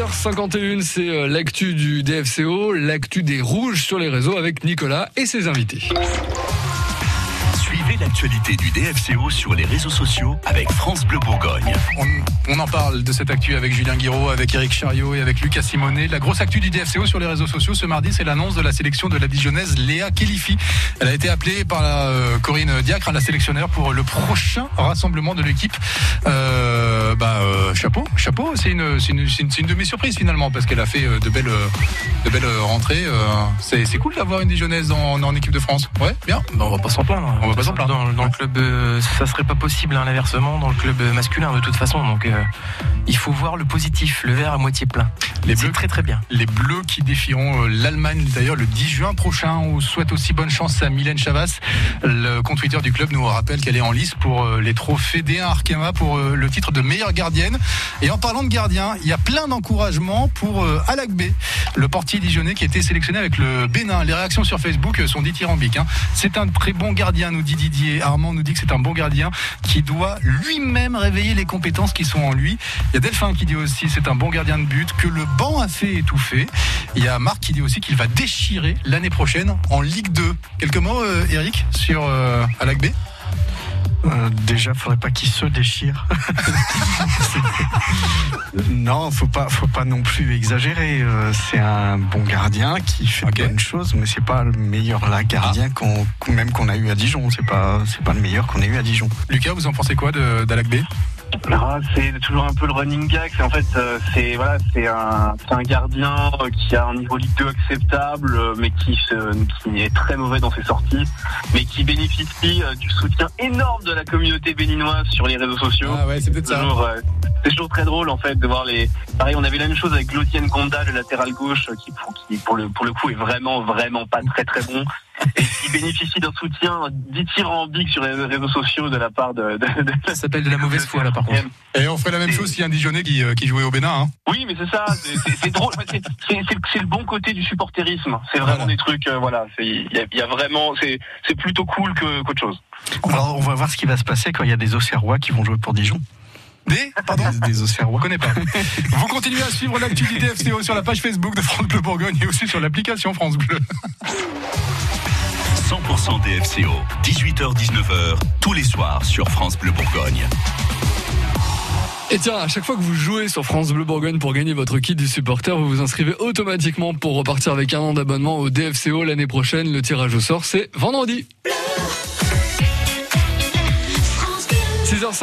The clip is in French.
6h51, c'est euh, l'actu du DFCO, l'actu des rouges sur les réseaux avec Nicolas et ses invités. L'actualité du DFCO sur les réseaux sociaux avec France Bleu Bourgogne. On, on en parle de cette actu avec Julien Guiraud, avec Eric Chariot et avec Lucas Simonet. La grosse actu du DFCO sur les réseaux sociaux ce mardi, c'est l'annonce de la sélection de la Dijonnaise Léa Kelifi. Elle a été appelée par la, euh, Corinne Diacre, la sélectionneur, pour le prochain rassemblement de l'équipe. Euh, bah, euh, chapeau, chapeau. C'est une, c'est une, c'est une, une de mes surprises finalement parce qu'elle a fait de belles, de belles rentrées. c'est, c'est cool d'avoir une Dijonnaise en, en équipe de France. Ouais, bien. Bah, on va pas s'en plaindre. On va pas s'en plaindre. Dans, dans le club, euh, ça serait pas possible hein, l'inversement dans le club masculin de toute façon. Donc euh, il faut voir le positif, le verre à moitié plein. Les Bleus très très bien. Les Bleus qui défieront euh, l'Allemagne d'ailleurs le 10 juin prochain. On souhaite aussi bonne chance à Mylène Chavas. Le compte Twitter du club nous rappelle qu'elle est en lice pour euh, les trophées D1 Arkema pour le titre de meilleure gardienne. Et en parlant de gardien, il y a plein d'encouragements pour Alak B, le portier dijonnais qui a été sélectionné avec le Bénin. Les réactions sur Facebook sont dithyrambiques. hein. C'est un très bon gardien, nous dit Didier. Armand nous dit que c'est un bon gardien qui doit lui-même réveiller les compétences qui sont en lui. Il y a Delphin qui dit aussi c'est un bon gardien de but, que le banc a fait étouffer. Il y a Marc qui dit aussi qu'il va déchirer l'année prochaine en Ligue 2. Quelques mots, euh, Eric, sur euh, Alak B Euh, déjà, faudrait pas qu'il se déchire. non, faut pas, faut pas non plus exagérer. Euh, c'est un bon gardien qui fait Ok. de bonnes choses, mais c'est pas le meilleur là gardien qu'on, qu'on- même qu'on a eu à Dijon. C'est pas, c'est pas le meilleur qu'on ait eu à Dijon. Lucas, vous en pensez quoi de- d'Alak B? Ah, c'est toujours un peu le running gag. C'est en fait, euh, c'est voilà, c'est un, c'est un gardien qui a un niveau Ligue 2 acceptable, mais qui, se, qui est très mauvais dans ses sorties, mais qui bénéficie euh, du soutien énorme de la communauté béninoise sur les réseaux sociaux. Ah ouais, c'est peut-être C'est ça. toujours, euh, c'est toujours très drôle en fait de voir les. Pareil, on avait la même chose avec Lotien Gonda, le latéral gauche, qui, pour- qui pour le pour le coup est vraiment vraiment pas très très bon et qui bénéficie d'un soutien dithyrambique sur les réseaux sociaux de la part de. de, de- Ça s'appelle de la mauvaise foi là par contre. Et on ferait la même chose s'il y a un Dijonais qui, euh, qui jouait au Bénin. hein. Oui, mais c'est ça, c'est- drôle. C'est le bon côté du supporterisme. C'est vraiment Voilà. des trucs, euh, voilà. c'est- Il y, a- il y a vraiment, c'est c'est plutôt cool que- qu'autre chose. Alors, on va voir ce qui va se passer quand il y a des Auxerrois qui vont jouer pour Dijon. Des Pardon Des Auxerrois. Connais pas. Vous continuez à suivre l'actualité FCO sur la page Facebook de France Bleu Bourgogne et aussi sur l'application France Bleu. 100% DFCO, 18h-19h, tous les soirs sur France Bleu Bourgogne. Et tiens, à chaque fois que vous jouez sur France Bleu Bourgogne pour gagner votre kit du supporter, vous vous inscrivez automatiquement pour repartir avec un an d'abonnement au DFCO l'année prochaine. Le tirage au sort, c'est vendredi. 6 h